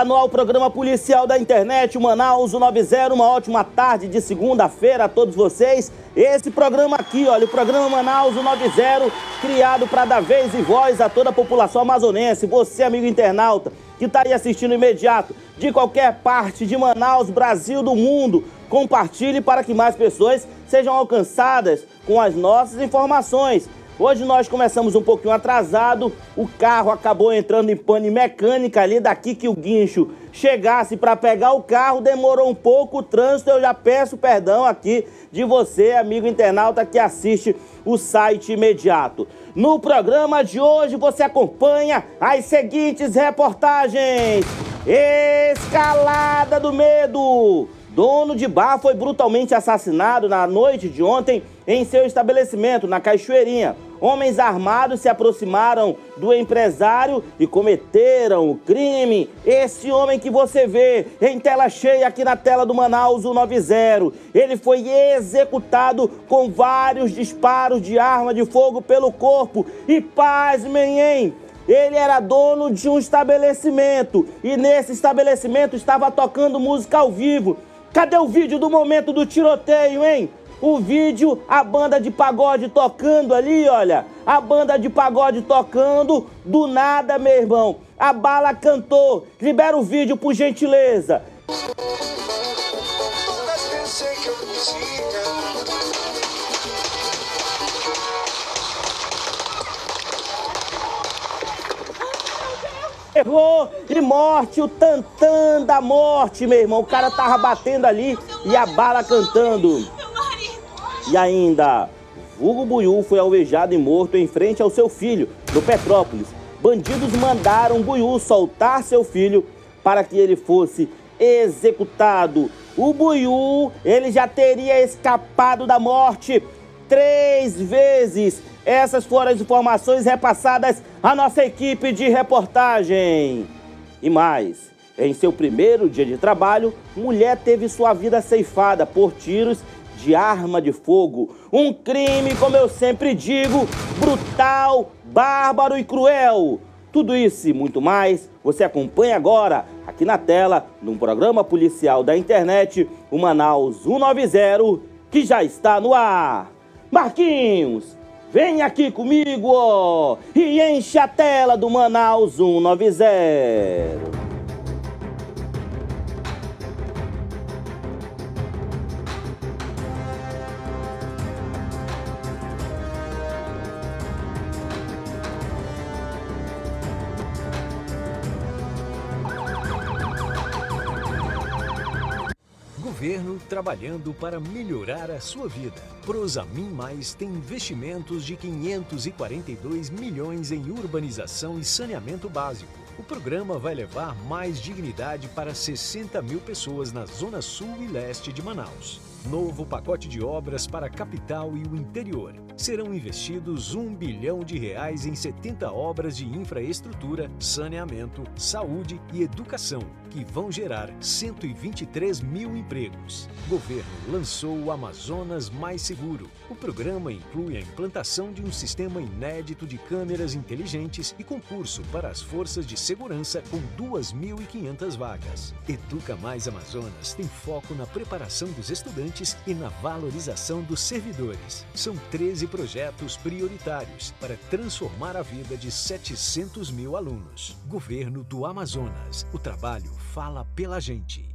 Está no ar o programa policial da internet, o Manaus 90. Uma ótima tarde de segunda-feira a todos vocês. Esse programa aqui, olha, o programa Manaus 90, criado para dar vez e voz a toda a população amazonense. Você, amigo internauta, que está aí assistindo imediato, de qualquer parte de Manaus, Brasil, do mundo, compartilhe para que mais pessoas sejam alcançadas com as nossas informações. Hoje nós começamos um pouquinho atrasado, o carro acabou entrando em pane mecânica ali, daqui que o guincho chegasse para pegar o carro, demorou um pouco o trânsito, eu já peço perdão aqui de você, amigo internauta que assiste o site imediato. No programa de hoje você acompanha as seguintes reportagens. Escalada do medo. Dono de bar foi brutalmente assassinado na noite de ontem em seu estabelecimento, na Cachoeirinha. Homens armados se aproximaram do empresário e cometeram o crime. Esse homem que você vê em tela cheia aqui na tela do Manaus 190, ele foi executado com vários disparos de arma de fogo pelo corpo. E pasmem, hein? Ele era dono de um estabelecimento e nesse estabelecimento estava tocando música ao vivo. Cadê o vídeo do momento do tiroteio, hein? O vídeo, a banda de pagode tocando ali, olha. A banda de pagode tocando, do nada, meu irmão. A bala cantou. Libera o vídeo, por gentileza. Errou e morte, o tantã da morte, meu irmão. O cara tava batendo ali e a bala cantando. E ainda, Hugo Buiú foi alvejado e morto em frente ao seu filho, no Petrópolis. Bandidos mandaram Buiú soltar seu filho para que ele fosse executado. O Buiú, ele já teria escapado da morte três vezes. Essas foram as informações repassadas à nossa equipe de reportagem. E mais, em seu primeiro dia de trabalho, mulher teve sua vida ceifada por tiros de arma de fogo. Um crime, como eu sempre digo, brutal, bárbaro e cruel. Tudo isso e muito mais você acompanha agora aqui na tela, num programa policial da internet, o Manaus 190, que já está no ar. Marquinhos, vem aqui comigo ó, e enche a tela do Manaus 190. Governo trabalhando para melhorar a sua vida. Prosamin Mais tem investimentos de 542 milhões em urbanização e saneamento básico. O programa vai levar mais dignidade para 60 mil pessoas na zona sul e leste de Manaus. Novo pacote de obras para a capital e o interior. Serão investidos um bilhão de reais em 70 obras de infraestrutura, saneamento, saúde e educação, que vão gerar 123 mil empregos. Governo lançou o Amazonas Mais Seguro. O programa inclui a implantação de um sistema inédito de câmeras inteligentes e concurso para as forças de segurança com 2.500 vagas. Educa Mais Amazonas tem foco na preparação dos estudantes e na valorização dos servidores. São 13 projetos prioritários para transformar a vida de 700 mil alunos. Governo do Amazonas. O trabalho fala pela gente.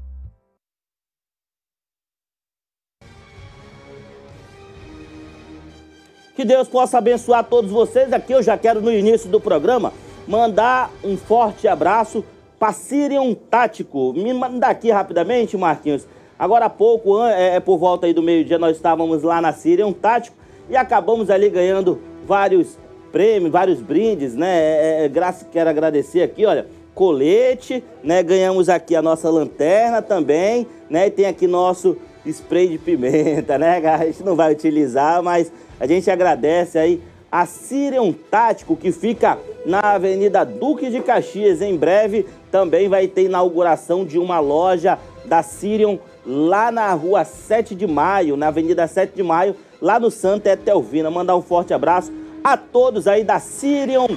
Que Deus possa abençoar todos vocês. Aqui eu já quero, no início do programa, mandar um forte abraço para Sirion Tático. Me manda aqui rapidamente, Marquinhos. Agora há pouco, é, é por volta aí do meio-dia, nós estávamos lá na Sirion Tático e acabamos ali ganhando vários prêmios, vários brindes, né? É, é, graças, quero agradecer aqui, olha, colete, né? Ganhamos aqui a nossa lanterna também, né? E tem aqui nosso spray de pimenta, né? A gente não vai utilizar, mas a gente agradece aí a Sirion Tático, que fica na Avenida Duque de Caxias. Em breve também vai ter inauguração de uma loja da Sirion lá na rua 7 de Maio, na Avenida 7 de Maio, lá no Santa Etelvina. Mandar um forte abraço a todos aí da Sirion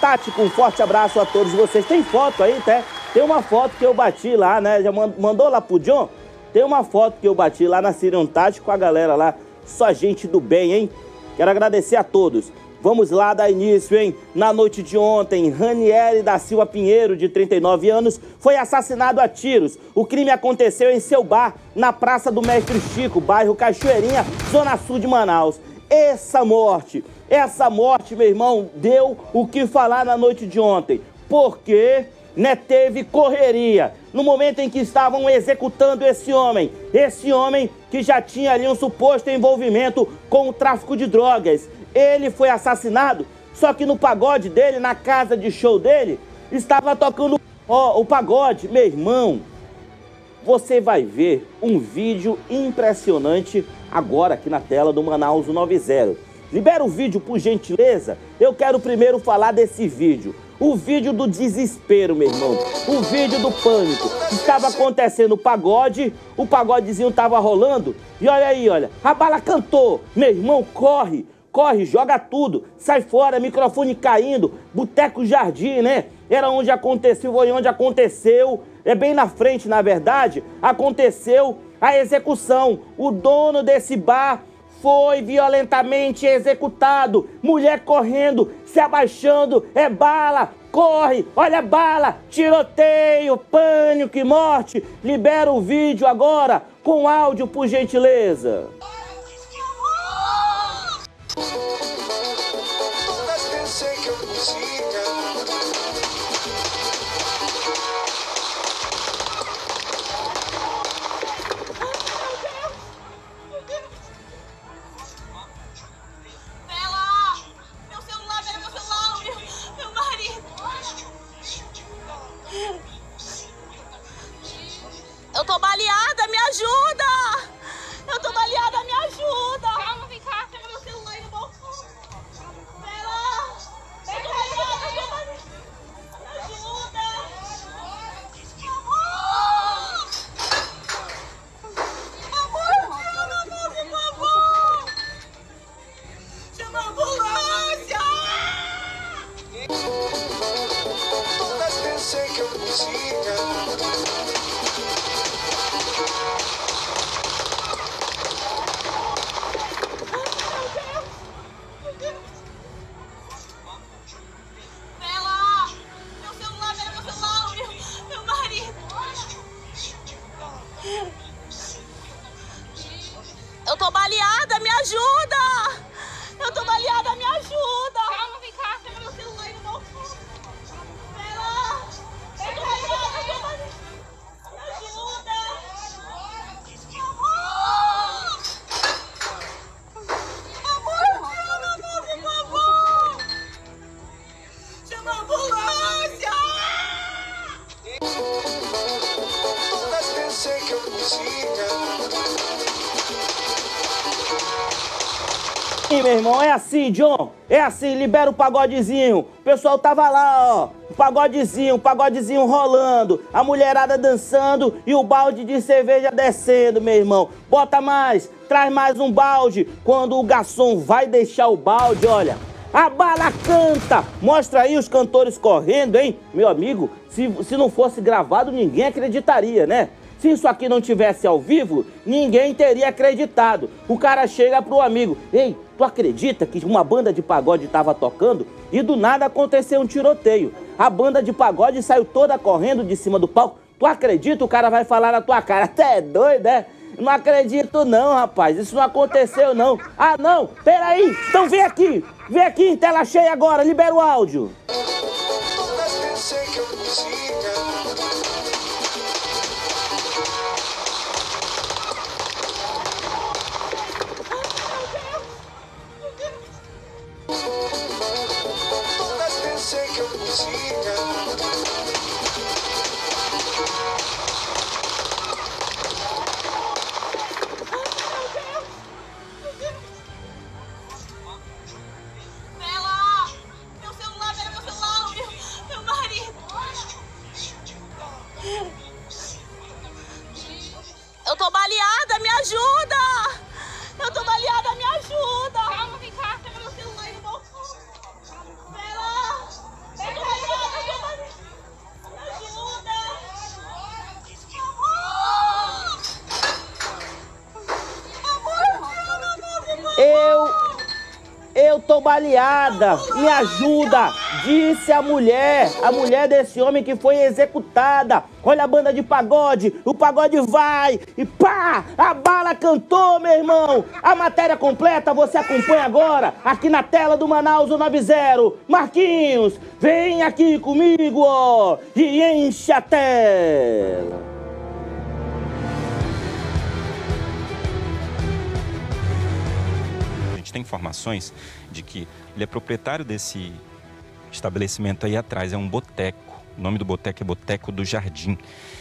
Tático. Um forte abraço a todos vocês. Tem foto aí, até, Tem uma foto que eu bati lá, né? Já mandou lá pro John? Tem uma foto que eu bati lá na Sirion com a galera lá. Só gente do bem, hein? Quero agradecer a todos. Vamos lá dar início, hein? Na noite de ontem, Ranieri da Silva Pinheiro, de 39 anos, foi assassinado a tiros. O crime aconteceu em seu bar, na Praça do Mestre Chico, bairro Cachoeirinha, zona sul de Manaus. Essa morte, essa morte, meu irmão, deu o que falar na noite de ontem. Porque né, teve correria no momento em que estavam executando esse homem. Esse homem que já tinha ali um suposto envolvimento com o tráfico de drogas ele foi assassinado, só que no pagode dele, na casa de show dele, estava tocando ó, o pagode. Meu irmão, você vai ver um vídeo impressionante agora aqui na tela do Manaus 90. Libera o vídeo, por gentileza. Eu quero primeiro falar desse vídeo. O vídeo do desespero, meu irmão. O vídeo do pânico. Estava acontecendo o pagode, o pagodezinho estava rolando. E olha aí, olha. A bala cantou. Meu irmão, corre corre, joga tudo, sai fora, microfone caindo, Boteco Jardim, né? Era onde aconteceu, foi onde aconteceu, é bem na frente, na verdade, aconteceu a execução. O dono desse bar foi violentamente executado. Mulher correndo, se abaixando, é bala, corre, olha a bala, tiroteio, pânico e morte. Libera o vídeo agora com áudio, por gentileza. John. É assim, libera o pagodezinho. O pessoal tava lá, ó. Pagodezinho, pagodezinho rolando. A mulherada dançando e o balde de cerveja descendo, meu irmão. Bota mais, traz mais um balde. Quando o garçom vai deixar o balde, olha. A bala canta! Mostra aí os cantores correndo, hein? Meu amigo, se, se não fosse gravado, ninguém acreditaria, né? Se isso aqui não tivesse ao vivo, ninguém teria acreditado. O cara chega pro amigo: Ei, tu acredita que uma banda de pagode estava tocando e do nada aconteceu um tiroteio? A banda de pagode saiu toda correndo de cima do palco. Tu acredita? O cara vai falar na tua cara: Até é doido, é? Não acredito não, rapaz. Isso não aconteceu não. Ah, não. Peraí. Então vem aqui. Vem aqui em tela cheia agora. Libera o áudio. Baleada, me ajuda, disse a mulher, a mulher desse homem que foi executada. Olha a banda de pagode, o pagode vai e pá, a bala cantou, meu irmão. A matéria completa você acompanha agora, aqui na tela do Manaus 90. Marquinhos, vem aqui comigo, ó, e enche a tela. Tem informações de que ele é proprietário desse estabelecimento aí atrás, é um boteco. O nome do boteco é Boteco do Jardim.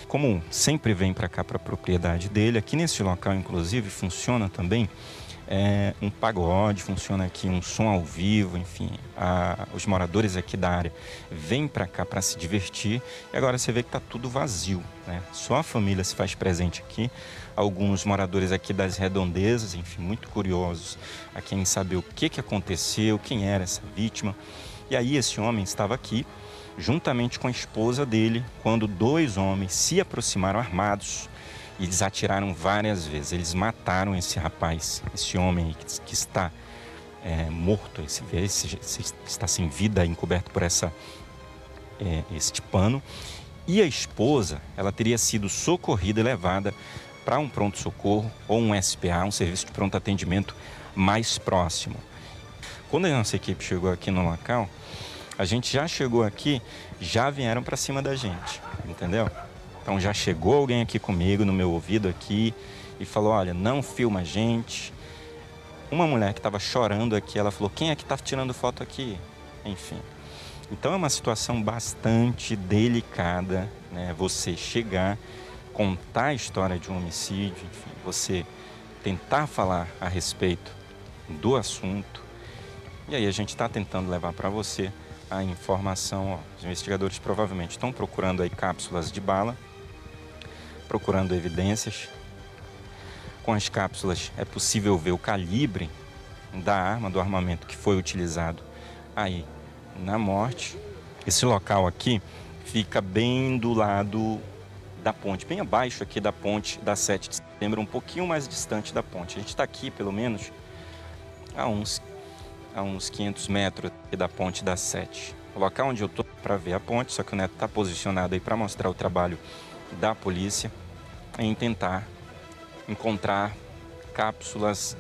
Como sempre vem para cá para a propriedade dele, aqui nesse local inclusive funciona também é, um pagode, funciona aqui um som ao vivo, enfim, a- os moradores aqui da área vêm para cá para se divertir e agora você vê que está tudo vazio, né? Só a família se faz presente aqui, alguns moradores aqui das redondezas, enfim, muito curiosos a quem saber o que, que aconteceu, quem era essa vítima. E aí esse homem estava aqui juntamente com a esposa dele quando dois homens se aproximaram armados e eles atiraram várias vezes. Eles mataram esse rapaz, esse homem que, que está é, morto, esse, esse, esse está sem vida, encoberto por essa é, este pano. E a esposa, ela teria sido socorrida e levada para um pronto-socorro ou um SPA, um serviço de pronto atendimento mais próximo. Quando a nossa equipe chegou aqui no local, a gente já chegou aqui, já vieram para cima da gente, entendeu? Então já chegou alguém aqui comigo, no meu ouvido aqui, e falou: olha, não filma a gente. Uma mulher que estava chorando aqui, ela falou: quem é que está tirando foto aqui? Enfim. Então é uma situação bastante delicada, né? Você chegar, contar a história de um homicídio, enfim, você tentar falar a respeito do assunto. E aí a gente está tentando levar para você a informação. Ó, os investigadores provavelmente estão procurando aí cápsulas de bala, procurando evidências. Com as cápsulas é possível ver o calibre da arma, do armamento que foi utilizado aí na morte. Esse local aqui fica bem do lado da ponte, bem abaixo aqui da ponte da 7 de setembro, um pouquinho mais distante da ponte. A gente está aqui, pelo menos, a uns, a uns 500 metros da ponte da 7. O local onde eu estou para ver a ponte, só que o Neto está posicionado aí para mostrar o trabalho da polícia em tentar encontrar cápsulas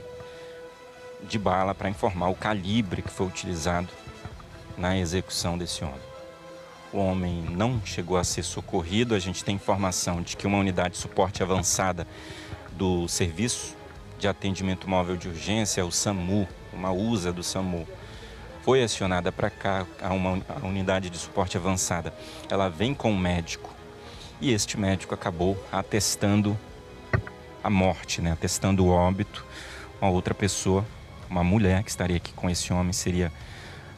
de bala para informar o calibre que foi utilizado na execução desse homem. O homem não chegou a ser socorrido. A gente tem informação de que uma unidade de suporte avançada do Serviço de Atendimento Móvel de Urgência, o SAMU, uma USA do SAMU, foi acionada para cá, a uma unidade de suporte avançada. Ela vem com um médico e este médico acabou atestando a morte, né? atestando o óbito. Uma outra pessoa, uma mulher que estaria aqui com esse homem, seria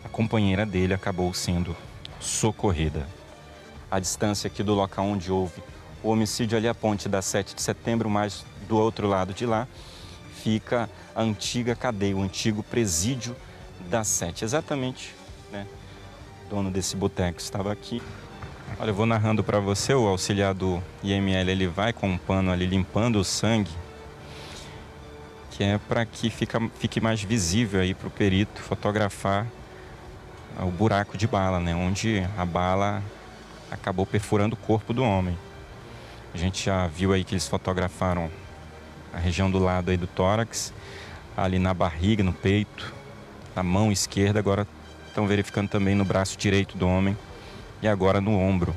a companheira dele, acabou sendo socorrida. A distância aqui do local onde houve o homicídio ali, a ponte da 7 de setembro, mas do outro lado de lá fica a antiga cadeia, o antigo presídio da 7. Exatamente, né? O dono desse boteco estava aqui. Olha, eu vou narrando para você, o auxiliar do IML, ele vai com um pano ali limpando o sangue, que é para que fica, fique mais visível aí para o perito fotografar o buraco de bala, né? Onde a bala acabou perfurando o corpo do homem. A gente já viu aí que eles fotografaram a região do lado aí do tórax, ali na barriga, no peito, na mão esquerda, agora estão verificando também no braço direito do homem e agora no ombro.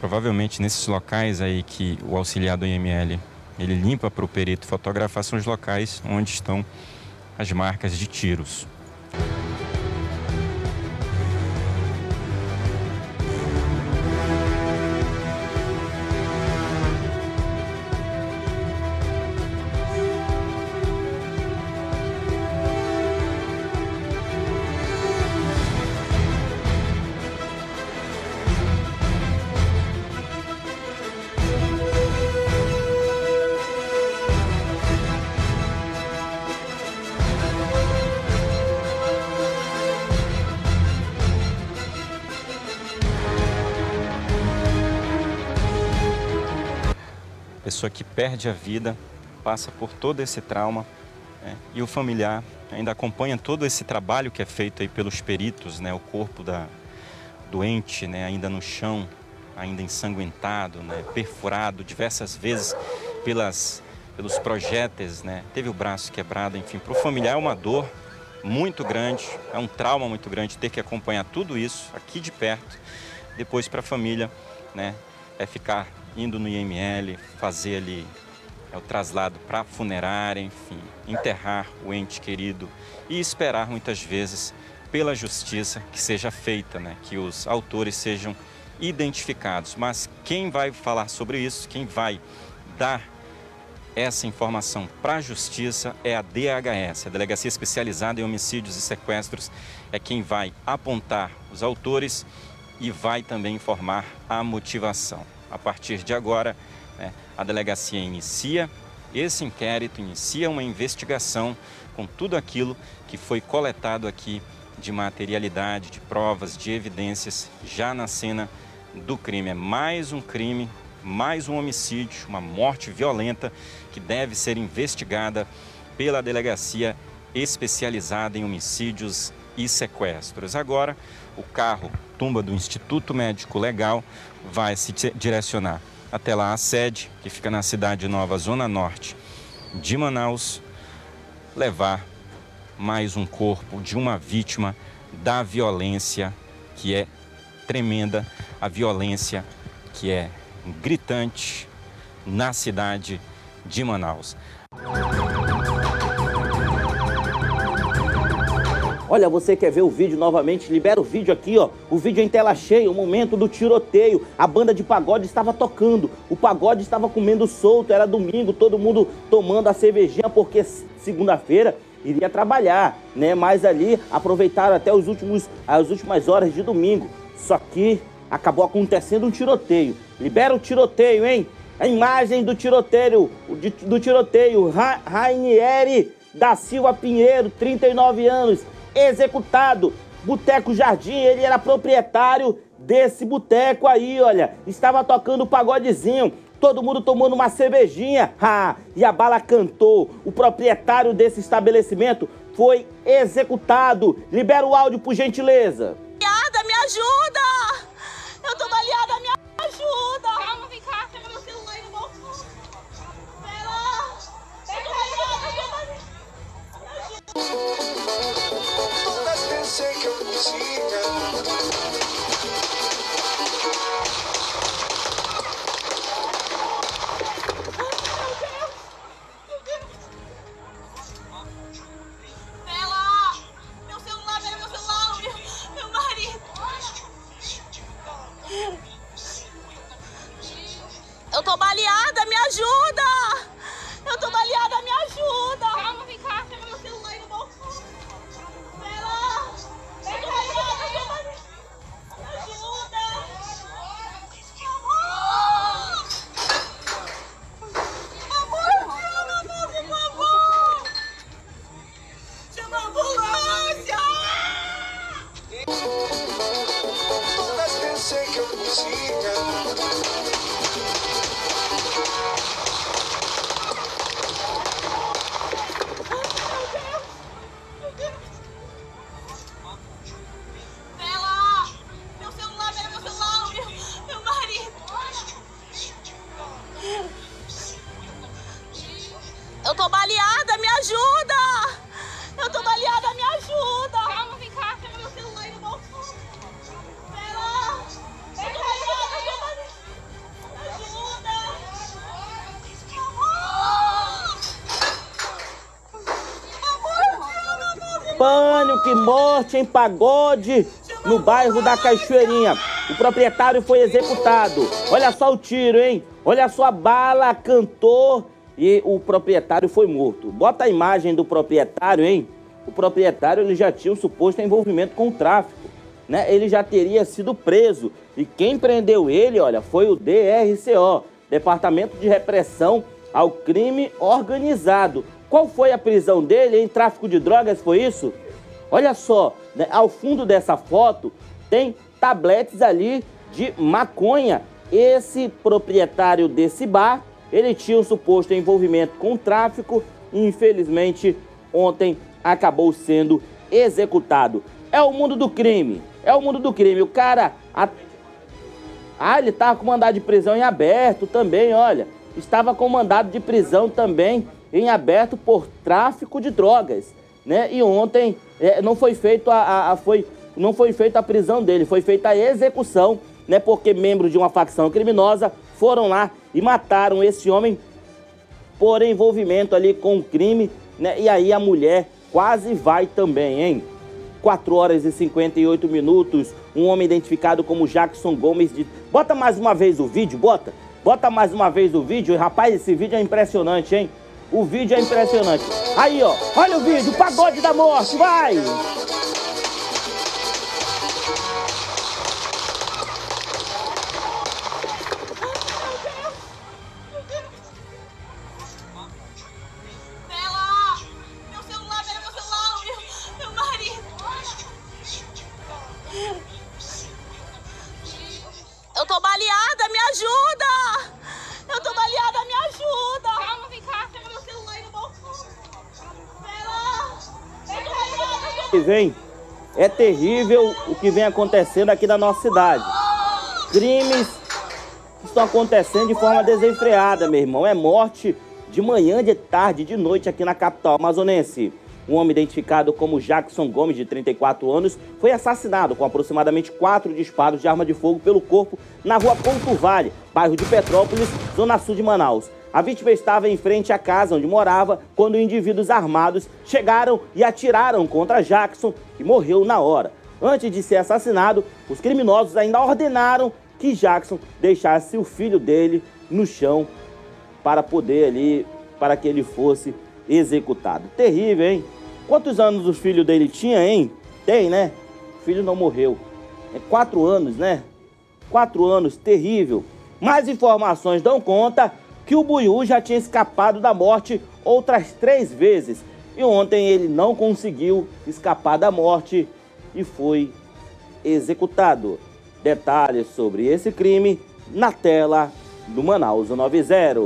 Provavelmente nesses locais aí que o auxiliar do IML ele limpa para o perito fotografar são os locais onde estão as marcas de tiros. Pessoa que perde a vida, passa por todo esse trauma né? e o familiar ainda acompanha todo esse trabalho que é feito aí pelos peritos, né? O corpo da doente, né? Ainda no chão, ainda ensanguentado, né? Perfurado diversas vezes pelas pelos projéteis, né? Teve o braço quebrado, enfim, para o familiar é uma dor muito grande, é um trauma muito grande ter que acompanhar tudo isso aqui de perto. Depois para a família, né? É ficar indo no IML, fazer ali é o traslado para a funerária, enfim, enterrar o ente querido e esperar muitas vezes pela justiça que seja feita, né? que os autores sejam identificados. Mas quem vai falar sobre isso, quem vai dar essa informação para a justiça é a DHS, a Delegacia Especializada em Homicídios e Sequestros, é quem vai apontar os autores e vai também informar a motivação. A partir de agora, né, a delegacia inicia esse inquérito, inicia uma investigação com tudo aquilo que foi coletado aqui de materialidade, de provas, de evidências já na cena do crime. É mais um crime, mais um homicídio, uma morte violenta que deve ser investigada pela delegacia especializada em homicídios e sequestros. Agora, o carro tumba do Instituto Médico Legal vai se direcionar até lá a sede, que fica na cidade nova, zona norte de Manaus, levar mais um corpo de uma vítima da violência que é tremenda, a violência que é gritante na cidade de Manaus. Olha, você quer ver o vídeo novamente? Libera o vídeo aqui, ó. O vídeo em tela cheia, o momento do tiroteio. A banda de pagode estava tocando. O pagode estava comendo solto. Era domingo, todo mundo tomando a cervejinha porque segunda-feira iria trabalhar, né? Mas ali aproveitaram até os últimos, as últimas horas de domingo. Só que acabou acontecendo um tiroteio. Libera o tiroteio, hein? A imagem do tiroteio, do tiroteio, Ra Rainieri da Silva Pinheiro, 39 anos, executado. Boteco Jardim, ele era proprietário desse boteco aí, olha. Estava tocando o pagodezinho, todo mundo tomando uma cervejinha. Ah, e a bala cantou. O proprietário desse estabelecimento foi executado. Libera o áudio por gentileza. Baleada, me ajuda! Eu tô baleada, me ajuda! Calma, vem cá, pega meu celular aí no bolso. Pera! Eu tô baleada, eu tô baleada! Todas pensei que eu em pagode no bairro da Cachoeirinha. O proprietário foi executado. Olha só o tiro, hein? Olha só a bala, cantou e o proprietário foi morto. Bota a imagem do proprietário, hein? O proprietário ele já tinha um suposto envolvimento com o tráfico, né? Ele já teria sido preso e quem prendeu ele, olha, foi o DRCO, Departamento de Repressão ao Crime Organizado. Qual foi a prisão dele em tráfico de drogas? Foi isso? Olha só, né, ao fundo dessa foto tem tabletes ali de maconha. Esse proprietário desse bar, ele tinha um suposto envolvimento com tráfico e infelizmente ontem acabou sendo executado. É o mundo do crime. É o mundo do crime. O cara. A... Ah, ele estava com mandado de prisão em aberto também, olha. Estava com mandado de prisão também em aberto por tráfico de drogas, né? E ontem é, não foi feito a, a, a, foi não foi feita a prisão dele, foi feita a execução, né? Porque membros de uma facção criminosa foram lá e mataram esse homem por envolvimento ali com o crime, né? E aí a mulher quase vai também, hein? 4 horas e 58 minutos, um homem identificado como Jackson Gomes de... Bota mais uma vez o vídeo, bota. Bota mais uma vez o vídeo. Rapaz, esse vídeo é impressionante, hein? O vídeo é impressionante. Aí, ó. Olha o vídeo. Pagode da morte. Vai! Que vem é terrível o que vem acontecendo aqui na nossa cidade. Crimes estão acontecendo de forma desenfreada, meu irmão. É morte de manhã, de tarde, de noite aqui na capital amazonense. Um homem identificado como Jackson Gomes, de 34 anos, foi assassinado com aproximadamente quatro disparos de arma de fogo pelo corpo na rua Ponto Vale, bairro de Petrópolis, zona sul de Manaus. A vítima estava em frente à casa onde morava quando indivíduos armados chegaram e atiraram contra Jackson, que morreu na hora. Antes de ser assassinado, os criminosos ainda ordenaram que Jackson deixasse o filho dele no chão para poder ali, para que ele fosse executado. Terrível, hein? Quantos anos o filho dele tinha, hein? Tem, né? O filho não morreu. É quatro anos, né? Quatro anos, terrível. Mais informações dão conta que o Buiú já tinha escapado da morte outras três vezes. E ontem ele não conseguiu escapar da morte e foi executado. Detalhes sobre esse crime na tela do Manaus 90.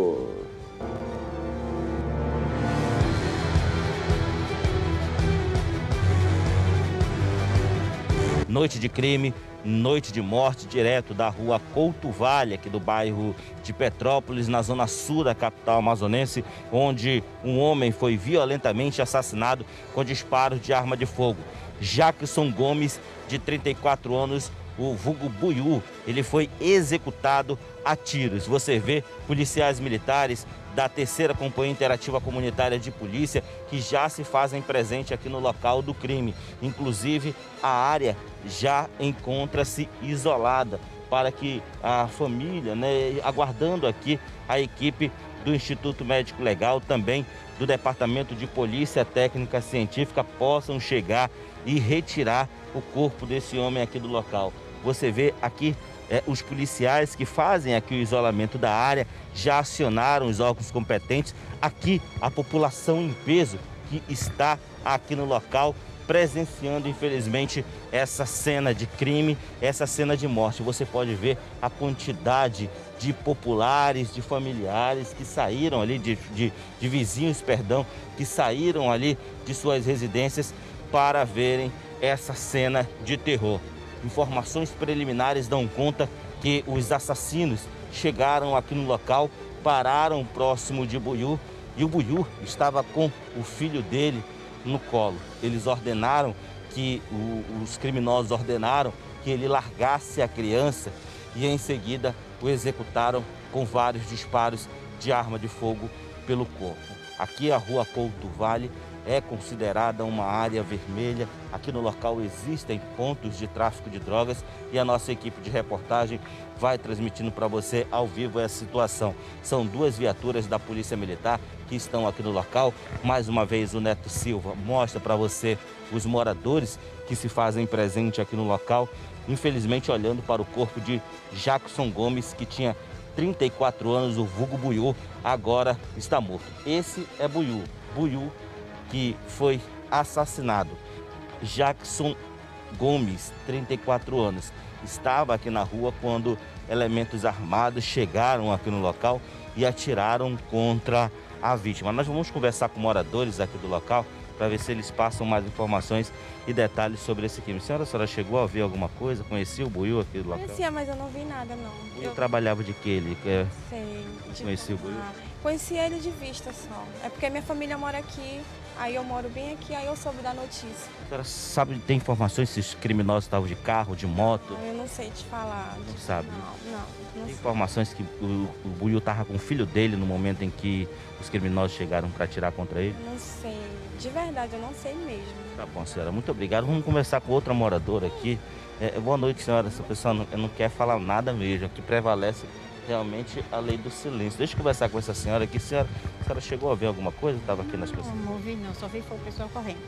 Noite de crime, noite de morte, direto da rua Couto Vale, aqui do bairro de Petrópolis, na zona sul da capital amazonense, onde um homem foi violentamente assassinado com disparos de arma de fogo. Jackson Gomes, de 34 anos, o vulgo Buiú, ele foi executado a tiros. Você vê policiais militares da terceira Companhia Interativa Comunitária de Polícia que já se fazem presente aqui no local do crime. Inclusive, a área já encontra-se isolada para que a família, né, aguardando aqui a equipe do Instituto Médico Legal, também do Departamento de Polícia Técnica Científica, possam chegar e retirar o corpo desse homem aqui do local. Você vê aqui é, os policiais que fazem aqui o isolamento da área já acionaram os órgãos competentes. Aqui a população em peso que está aqui no local presenciando, infelizmente, essa cena de crime, essa cena de morte. Você pode ver a quantidade de populares, de familiares que saíram ali, de, de, de vizinhos, perdão, que saíram ali de suas residências para verem essa cena de terror. Informações preliminares dão conta que os assassinos chegaram aqui no local, pararam próximo de Buiú e o Buiú estava com o filho dele no colo. Eles ordenaram que o, os criminosos ordenaram que ele largasse a criança e em seguida o executaram com vários disparos de arma de fogo pelo corpo. Aqui a rua Couto Vale é considerada uma área vermelha. Aqui no local existem pontos de tráfico de drogas e a nossa equipe de reportagem vai transmitindo para você ao vivo essa situação. São duas viaturas da Polícia Militar que estão aqui no local. Mais uma vez o Neto Silva mostra para você os moradores que se fazem presente aqui no local. Infelizmente olhando para o corpo de Jackson Gomes que tinha 34 anos, o vulgo Buiú, agora está morto. Esse é Buiú. Buiú que foi assassinado. Jackson Gomes, 34 anos, estava aqui na rua quando elementos armados chegaram aqui no local e atiraram contra a vítima. Nós vamos conversar com moradores aqui do local para ver se eles passam mais informações e detalhes sobre esse crime. Senhora, a senhora chegou a ver alguma coisa? Conhecia o Buiu aqui do local? Conhecia, mas eu não vi nada, não. Ele Eu trabalhava de que ele? É, sei. de- Conhecia o Buiu? Ah, conhecia ele de vista só. É porque minha família mora aqui, aí eu moro bem aqui, aí eu soube da notícia. a senhora sabe, tem informações se os criminosos estavam de carro, de moto? Eu não sei te falar. Não sabe? Não, não, não Tem informações que o, o Buiu estava com o filho dele no momento em que os criminosos chegaram para atirar contra ele? Não sei. De verdade, eu não sei mesmo. Tá bom, senhora. Muito obrigado. Vamos conversar com outra moradora aqui. É, boa noite, senhora. Essa pessoa não, não quer falar nada mesmo. Aqui prevalece realmente a lei do silêncio. Deixa eu conversar com essa senhora aqui. Senhora, a senhora chegou a ver alguma coisa? Estava aqui nas pessoas. Não, não ouvi não, só vi foi o pessoal correndo.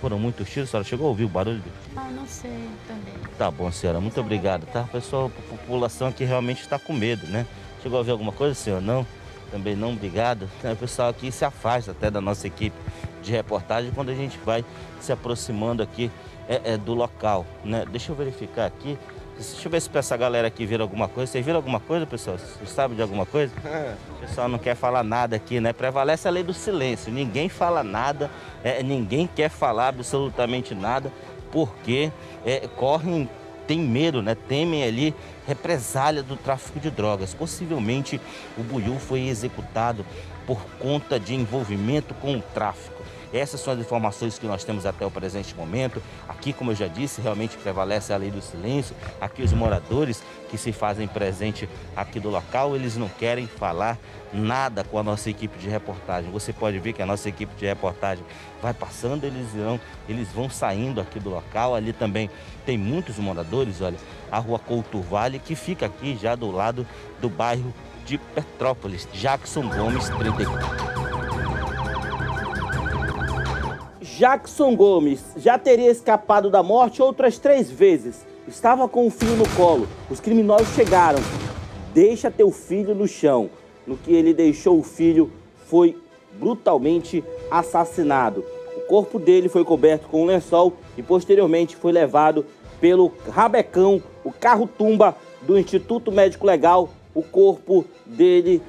Foram muitos tiros. A senhora chegou a ouvir o barulho? Ah, não sei também. Tá bom, senhora. Muito obrigado, tá? Pessoal, a população aqui realmente está com medo, né? Chegou a ver alguma coisa, senhor? Não? Também não, obrigado. O pessoal aqui se afasta até da nossa equipe de reportagem quando a gente vai se aproximando aqui é, é, do local, né? Deixa eu verificar aqui. Deixa eu ver se essa galera aqui viram alguma coisa. Vocês viram alguma coisa, pessoal? Vocês sabem de alguma coisa? O pessoal não quer falar nada aqui, né? Prevalece a lei do silêncio. Ninguém fala nada, é, ninguém quer falar absolutamente nada, porque é, correm, tem medo, né? Temem ali represália do tráfico de drogas. Possivelmente o Buiu foi executado por conta de envolvimento com o tráfico. Essas são as informações que nós temos até o presente momento. Aqui, como eu já disse, realmente prevalece a lei do silêncio. Aqui os moradores que se fazem presente aqui do local, eles não querem falar nada com a nossa equipe de reportagem. Você pode ver que a nossa equipe de reportagem vai passando, eles vão, eles vão saindo aqui do local. Ali também tem muitos moradores, olha, a rua Couto Vale, que fica aqui já do lado do bairro de Petrópolis, Jackson Gomes 34. Jackson Gomes já teria escapado da morte outras três vezes. Estava com o filho no colo. Os criminosos chegaram. Deixa teu filho no chão. No que ele deixou o filho, foi brutalmente assassinado. O corpo dele foi coberto com um lençol e posteriormente foi levado pelo rabecão, o carro-tumba do Instituto Médico Legal. O corpo dele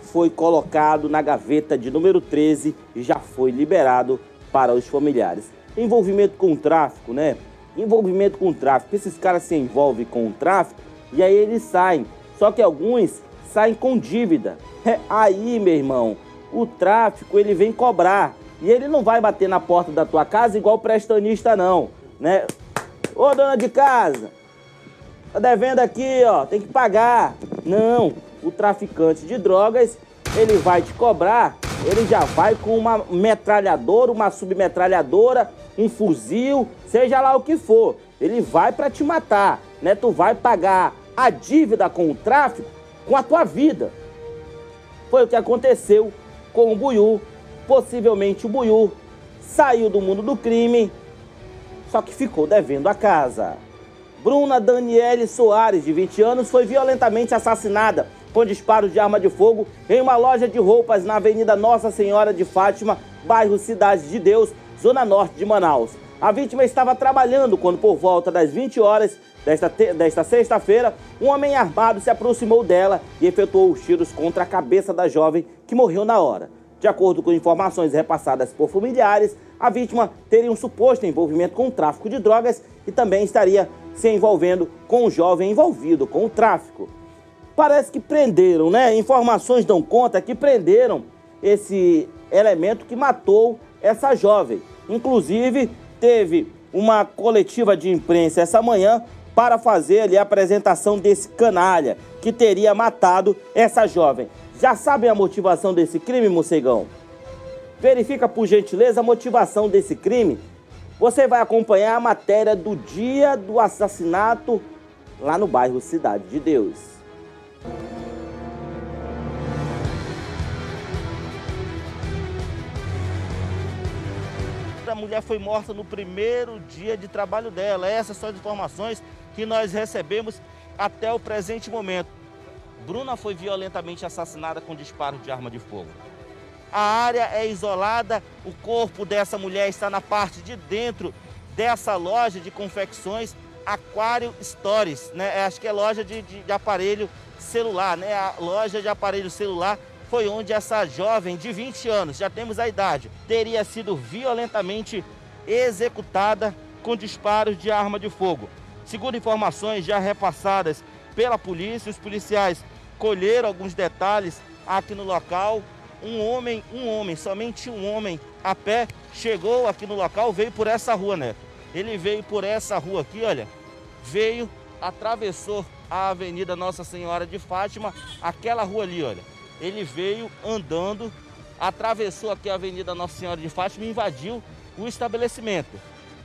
foi colocado na gaveta de número 13 e já foi liberado para os familiares. Envolvimento com o tráfico, né? Envolvimento com o tráfico. Esses caras se envolvem com o tráfico e aí eles saem. Só que alguns saem com dívida. É, aí, meu irmão, o tráfico ele vem cobrar. E ele não vai bater na porta da tua casa igual o não. Né? Ô, dona de casa, tá devendo aqui, ó, tem que pagar. Não, o traficante de drogas, ele vai te cobrar, ele já vai com uma metralhadora, uma submetralhadora, um fuzil, seja lá o que for. Ele vai para te matar, né? Tu vai pagar a dívida com o tráfico com a tua vida. Foi o que aconteceu com o Buiu. Possivelmente o Buiu saiu do mundo do crime, só que ficou devendo a casa. Bruna Daniele Soares, de 20 anos, foi violentamente assassinada com disparos de arma de fogo em uma loja de roupas na Avenida Nossa Senhora de Fátima, bairro Cidade de Deus, zona norte de Manaus. A vítima estava trabalhando quando, por volta das 20 horas desta, desta sexta-feira, um homem armado se aproximou dela e efetuou os tiros contra a cabeça da jovem, que morreu na hora. De acordo com informações repassadas por familiares, a vítima teria um suposto envolvimento com o tráfico de drogas e também estaria se envolvendo com o jovem envolvido com o tráfico. Parece que prenderam, né? Informações dão conta que prenderam esse elemento que matou essa jovem. Inclusive, teve uma coletiva de imprensa essa manhã para fazer ali a apresentação desse canalha que teria matado essa jovem. Já sabem a motivação desse crime, Mocegão? Verifica por gentileza a motivação desse crime. Você vai acompanhar a matéria do dia do assassinato lá no bairro Cidade de Deus. A mulher foi morta no primeiro dia de trabalho dela. Essas são as informações que nós recebemos até o presente momento. Bruna foi violentamente assassinada com disparo de arma de fogo. A área é isolada, o corpo dessa mulher está na parte de dentro dessa loja de confecções Aquário Stories, né? Acho que é loja de, de, de aparelho celular, né? A loja de aparelho celular foi onde essa jovem de 20 anos, já temos a idade, teria sido violentamente executada com disparos de arma de fogo. Segundo informações já repassadas pela polícia, os policiais colheram alguns detalhes aqui no local. Um homem, um homem, somente um homem a pé chegou aqui no local, veio por essa rua, Neto. Ele veio por essa rua aqui, olha, veio, atravessou a Avenida Nossa Senhora de Fátima, aquela rua ali, olha. Ele veio andando, atravessou aqui a Avenida Nossa Senhora de Fátima e invadiu o estabelecimento.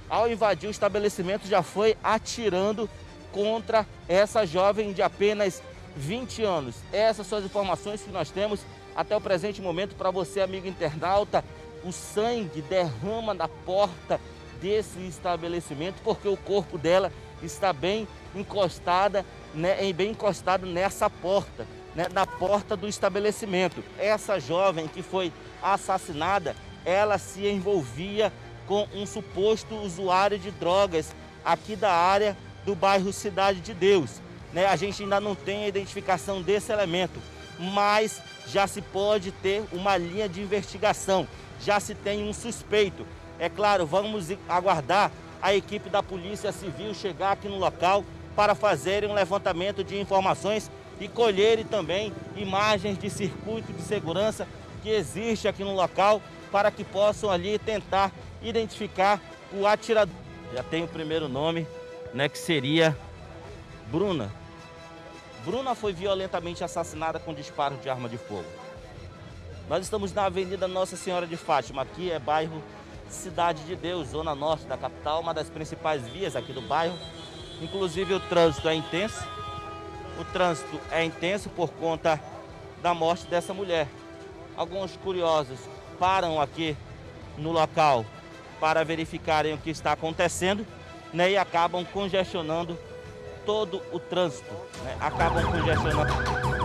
Ao invadir o estabelecimento, já foi atirando contra essa jovem de apenas 20 anos. Essas são as informações que nós temos até o presente momento para você, amigo internauta. O sangue derrama na porta desse estabelecimento porque o corpo dela está bem encostada, né, bem encostado nessa porta, né, na porta do estabelecimento. Essa jovem que foi assassinada, ela se envolvia com um suposto usuário de drogas aqui da área do bairro Cidade de Deus. Né? A gente ainda não tem a identificação desse elemento, mas já se pode ter uma linha de investigação, já se tem um suspeito. É claro, vamos aguardar a equipe da Polícia Civil chegar aqui no local para fazerem um levantamento de informações e colherem também imagens de circuito de segurança que existe aqui no local para que possam ali tentar identificar o atirador. Já tem o primeiro nome, né, que seria Bruna. Bruna foi violentamente assassinada com disparo de arma de fogo. Nós estamos na Avenida Nossa Senhora de Fátima, aqui é bairro Cidade de Deus, zona norte da capital, uma das principais vias aqui do bairro. Inclusive o trânsito é intenso. O trânsito é intenso por conta da morte dessa mulher. Alguns curiosos param aqui no local para verificarem o que está acontecendo né, e acabam congestionando todo o trânsito. Né, acabam congestionando.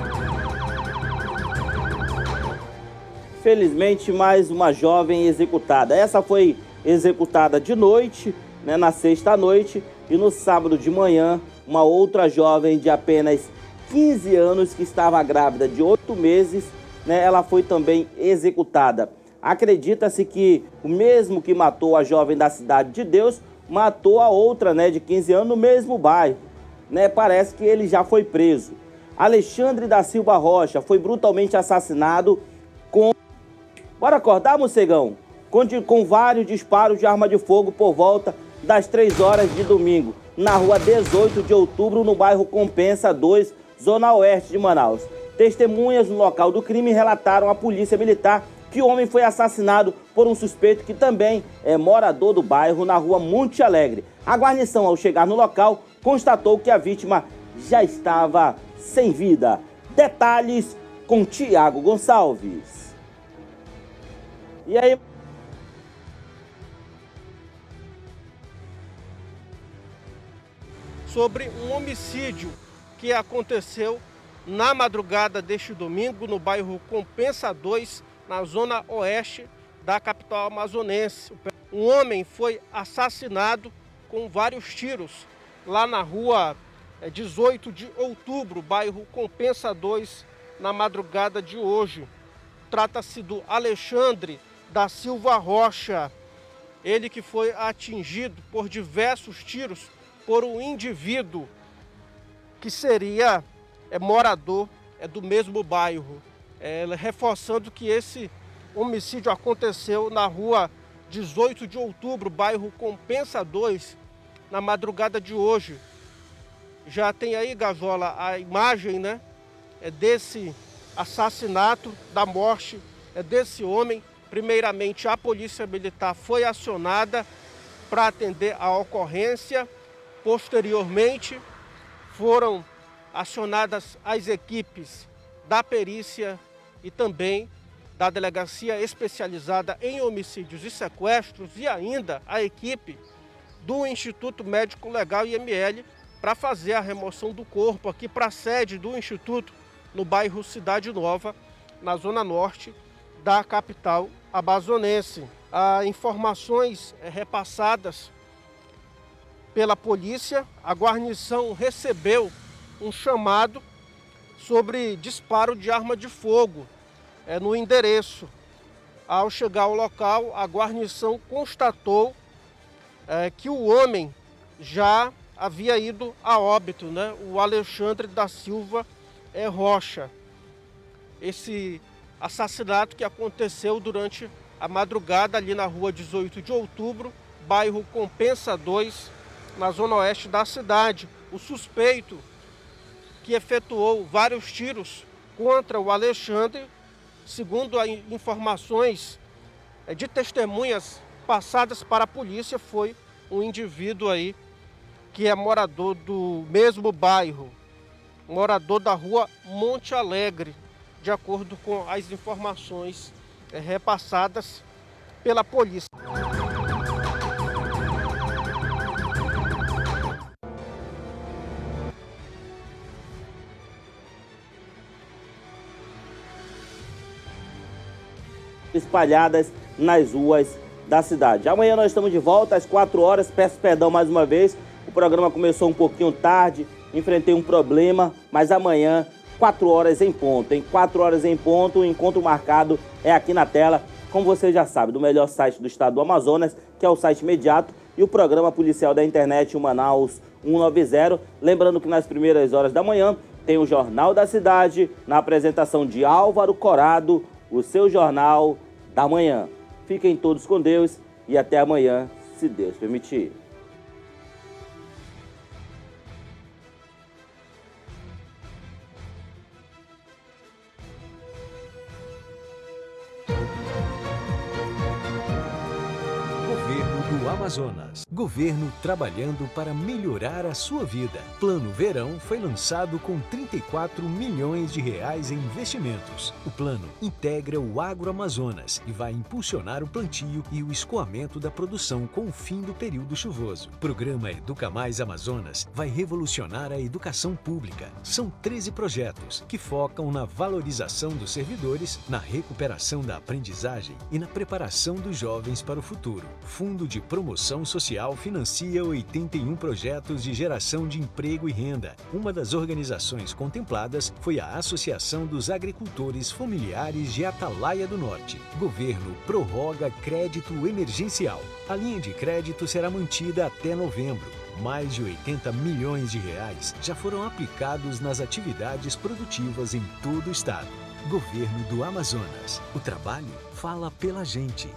Felizmente, mais uma jovem executada. Essa foi executada de noite, né, na sexta noite, e no sábado de manhã, uma outra jovem de apenas 15 anos que estava grávida de 8 meses, né, ela foi também executada. Acredita-se que o mesmo que matou a jovem da Cidade de Deus matou a outra, né, de 15 anos no mesmo bairro. Né? Parece que ele já foi preso. Alexandre da Silva Rocha foi brutalmente assassinado com. Bora acordar, morcegão? Com, vários disparos de arma de fogo por volta das 3 horas de domingo, na rua 18 de outubro, no bairro Compensa 2, zona oeste de Manaus. Testemunhas no local do crime relataram à polícia militar que o homem foi assassinado por um suspeito que também é morador do bairro na rua Monte Alegre. A guarnição, ao chegar no local, constatou que a vítima já estava sem vida. Detalhes com Tiago Gonçalves. E aí? Sobre um homicídio que aconteceu na madrugada deste domingo no bairro Compensa 2, na zona oeste da capital amazonense. Um homem foi assassinado com vários tiros lá na rua 18 é, de outubro, bairro Compensa 2, na madrugada de hoje. Trata-se do Alexandre da Silva Rocha, ele que foi atingido por diversos tiros por um indivíduo que seria é, morador é, do mesmo bairro é, reforçando que esse homicídio aconteceu na rua 18 de outubro, bairro Compensa 2, na madrugada de hoje. Já tem aí, Gazola, a imagem né, é desse assassinato, da morte é desse homem. Primeiramente, a Polícia Militar foi acionada para atender a ocorrência. Posteriormente, foram acionadas as equipes da perícia e também da Delegacia Especializada em Homicídios e Sequestros e ainda a equipe do Instituto Médico Legal IML para fazer a remoção do corpo aqui para a sede do Instituto no bairro Cidade Nova, na zona norte da capital amazonense. As informações eh, repassadas pela polícia, a guarnição recebeu um chamado sobre disparo de arma de fogo é, no endereço. Ao chegar ao local, a guarnição constatou é, que o homem já havia ido a óbito, né? o Alexandre da Silva é, Rocha. Esse assassinato que aconteceu durante a madrugada ali na rua 18 de outubro, bairro Compensa 2, na zona oeste da cidade. O suspeito que efetuou vários tiros contra o Alexandre, segundo informações é, de testemunhas passadas para a polícia, foi um indivíduo aí que é morador do mesmo bairro, morador da rua Monte Alegre, de acordo com as informações é, repassadas pela polícia. espalhadas nas ruas da cidade. Amanhã nós estamos de volta às 4 horas. Peço perdão mais uma vez. O programa começou um pouquinho tarde, enfrentei um problema, mas amanhã, 4 horas em ponto. Em 4 horas em ponto, o encontro marcado é aqui na tela, como você já sabe, do melhor site do estado do Amazonas, que é o site imediato, e o programa policial da internet, o Manaus 190. Lembrando que nas primeiras horas da manhã tem o Jornal da Cidade, na apresentação de Álvaro Corado, o seu jornal da manhã. Fiquem todos com Deus e até amanhã, se Deus permitir. Amazonas. Governo trabalhando para melhorar a sua vida. Plano Verão foi lançado com 34 milhões de reais em investimentos. O plano integra o Agroamazonas e vai impulsionar o plantio e o escoamento da produção com o fim do período chuvoso. O programa Educa Mais Amazonas vai revolucionar a educação pública. São 13 projetos que focam na valorização dos servidores, na recuperação da aprendizagem e na preparação dos jovens para o futuro. Fundo de Promoção Social financia 81 projetos de geração de emprego e renda. Uma das organizações contempladas foi a Associação dos Agricultores Familiares de Atalaia do Norte. Governo prorroga crédito emergencial. A linha de crédito será mantida até novembro. Mais de 80 milhões de reais já foram aplicados nas atividades produtivas em todo o estado. Governo do Amazonas. O trabalho fala pela gente.